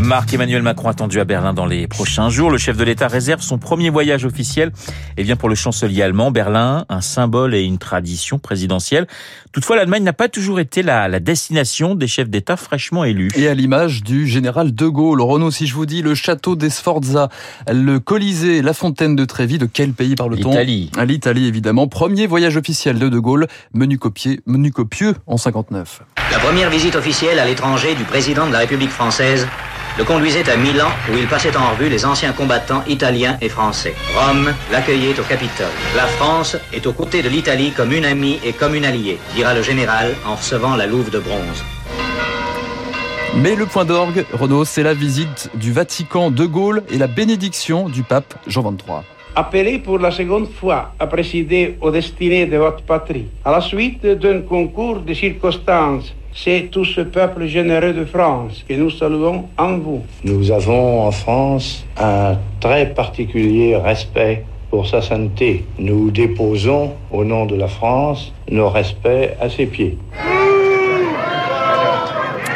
Marc-Emmanuel Macron attendu à Berlin dans les prochains jours. Le chef de l'État réserve son premier voyage officiel et vient pour le chancelier allemand. Berlin, un symbole et une tradition présidentielle. Toutefois, l'Allemagne n'a pas toujours été la, la destination des chefs d'État fraîchement élus. Et à l'image du général de Gaulle. Renaud, si je vous dis le château des Sforza, le Colisée, la fontaine de Trévis, de quel pays parle-t-on? L'Italie. À l'Italie, évidemment. Premier voyage officiel de de Gaulle, menu, copié, menu copieux en 59. La première visite officielle à l'étranger du président de la République française le conduisait à Milan où il passait en revue les anciens combattants italiens et français. Rome l'accueillait au Capitole. La France est aux côtés de l'Italie comme une amie et comme une alliée, dira le général en recevant la louve de bronze. Mais le point d'orgue, Renaud, c'est la visite du Vatican de Gaulle et la bénédiction du pape Jean XXIII. Appelé pour la seconde fois à présider aux destinées de votre patrie, à la suite d'un concours de circonstances c'est tout ce peuple généreux de France que nous saluons en vous. Nous avons en France un très particulier respect pour sa sainteté. Nous déposons, au nom de la France, nos respects à ses pieds.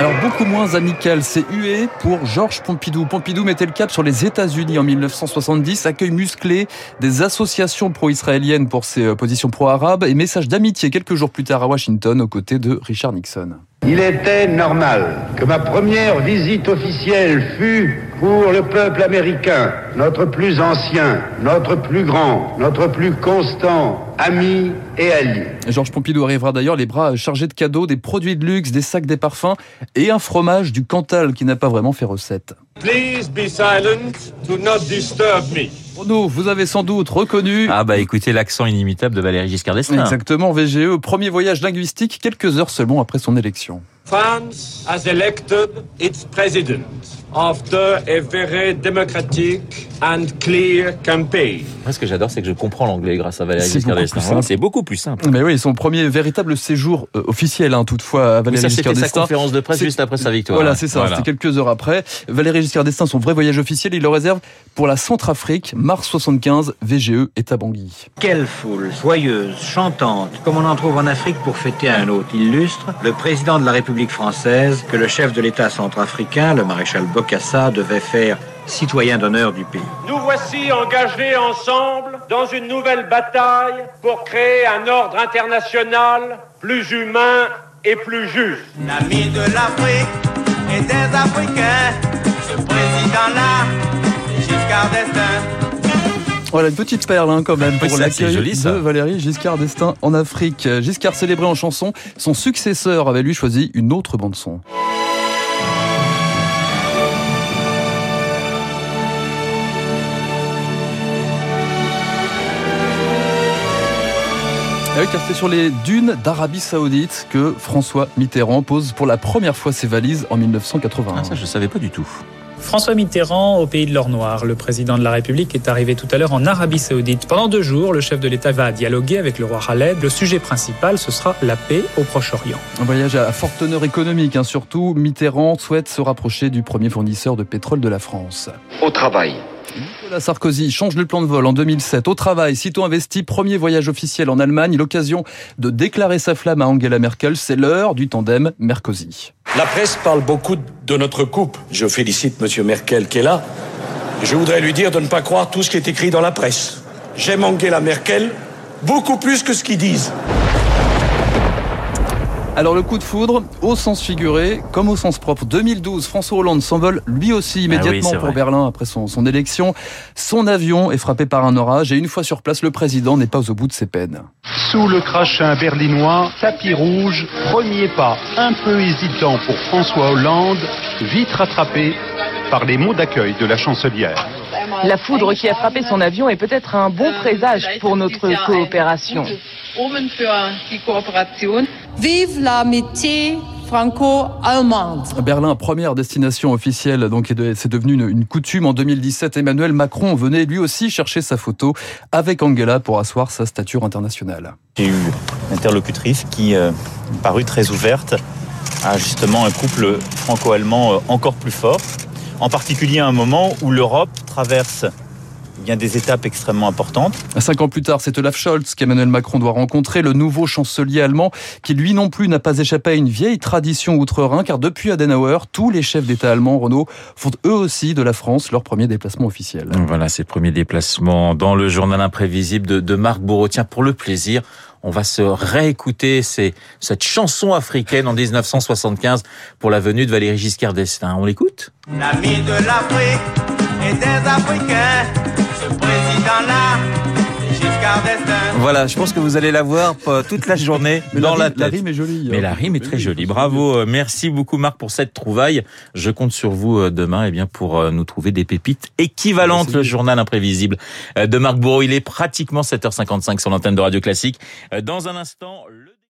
Alors beaucoup moins amical, c'est hué pour Georges Pompidou. Pompidou mettait le cap sur les États-Unis en 1970, accueil musclé des associations pro-israéliennes pour ses euh, positions pro-arabes et message d'amitié quelques jours plus tard à Washington aux côtés de Richard Nixon. Il était normal que ma première visite officielle fût pour le peuple américain, notre plus ancien, notre plus grand, notre plus constant ami et allié. Georges Pompidou arrivera d'ailleurs les bras chargés de cadeaux, des produits de luxe, des sacs, des parfums et un fromage du Cantal qui n'a pas vraiment fait recette. Please be silent to not disturb me. Renaud, vous avez sans doute reconnu. Ah bah écoutez l'accent inimitable de Valéry Giscard d'Estaing. Exactement, VGE, premier voyage linguistique quelques heures seulement après son élection. France has elected its president after a very democratic and clear campaign. Moi, ce que j'adore, c'est que je comprends l'anglais grâce à Valéry Giscard d'Estaing. C'est beaucoup plus simple. Mais oui, son premier véritable séjour euh, officiel, hein, toutefois, à Valéry Giscard d'Estaing. sa conférence de presse juste après sa victoire. Voilà, c'est ça. Voilà. C'était quelques heures après. Valéry Giscard d'Estaing, son vrai voyage officiel, il le réserve pour la Centrafrique, mars 75, VGE et Tabangui. Quelle foule joyeuse, chantante, comme on en trouve en Afrique pour fêter un hôte illustre, le président de la République française, que le chef de l'État centrafricain, le maréchal Bokassa, devait faire citoyen d'honneur du pays. Nous voici engagés ensemble dans une nouvelle bataille pour créer un ordre international plus humain et plus juste. L'ami de l'Afrique et des Africains, ce président-là, Giscard d'Estaing. Voilà une petite perle hein, quand même pour l'accueil de Valéry Giscard d'Estaing en Afrique. Giscard célébré en chanson, son successeur avait lui choisi une autre bande son. Ah oui, car c'est sur les dunes d'Arabie Saoudite que François Mitterrand pose pour la première fois ses valises en 1981. Ah, ça, je savais pas du tout. François Mitterrand au pays de l'or noir. Le président de la République est arrivé tout à l'heure en Arabie Saoudite. Pendant deux jours, le chef de l'État va dialoguer avec le roi Khaled. Le sujet principal, ce sera la paix au Proche-Orient. Un voyage à forte teneur économique, hein. surtout. Mitterrand souhaite se rapprocher du premier fournisseur de pétrole de la France. Au travail. Nicolas Sarkozy change le plan de vol en 2007. Au travail, sitôt investi, premier voyage officiel en Allemagne, l'occasion de déclarer sa flamme à Angela Merkel. C'est l'heure du tandem Merkozy. La presse parle beaucoup de notre couple. Je félicite Monsieur Merkel qui est là. Je voudrais lui dire de ne pas croire tout ce qui est écrit dans la presse. J'aime Angela Merkel beaucoup plus que ce qu'ils disent. Alors le coup de foudre, au sens figuré comme au sens propre. 2012, François Hollande s'envole lui aussi immédiatement ah oui, pour vrai. Berlin après son, son, élection. Son avion est frappé par un orage et une fois sur place, le président n'est pas au bout de ses peines. Sous le crachin berlinois, tapis rouge, premier pas un peu hésitant pour François Hollande, vite rattrapé par les mots d'accueil de la chancelière. La foudre qui a frappé son avion est peut-être un bon présage pour notre coopération. Vive l'amitié franco-allemande. Berlin, première destination officielle, donc c'est devenu une, une, coutume. En 2017, Emmanuel Macron venait lui aussi chercher sa photo avec Angela pour asseoir sa stature internationale. J'ai eu une interlocutrice qui euh, parut très ouverte à justement un couple franco-allemand euh, encore plus fort, en particulier à un moment où l'Europe traverse il y a des étapes extrêmement importantes. Cinq ans plus tard, c'est Olaf Scholz qu'Emmanuel Macron doit rencontrer, le nouveau chancelier allemand, qui lui non plus n'a pas échappé à une vieille tradition outre-Rhin, car depuis Adenauer, tous les chefs d'État allemands, Renault, font eux aussi de la France leur premier déplacement officiel. Voilà, ces premiers déplacements dans le journal imprévisible de, de Marc Bourreau. Tiens, pour le plaisir, on va se réécouter ces, cette chanson africaine en 1975 pour la venue de Valéry Giscard d'Estaing. On l'écoute? L'ami de l'Afrique et des Africains, Voilà, je pense que vous allez la voir euh, toute la journée Mais dans la, la, rime- la tête. rime est jolie. Mais hein. la rime est très jolie. Bravo. Euh, Merci beaucoup Marc pour cette trouvaille. Je compte sur vous euh, demain eh bien pour nous trouver des pépites équivalentes. Merci. Le journal imprévisible de Marc Bourreau. Il est pratiquement 7h55 sur l'antenne de Radio Classique. Dans un instant, le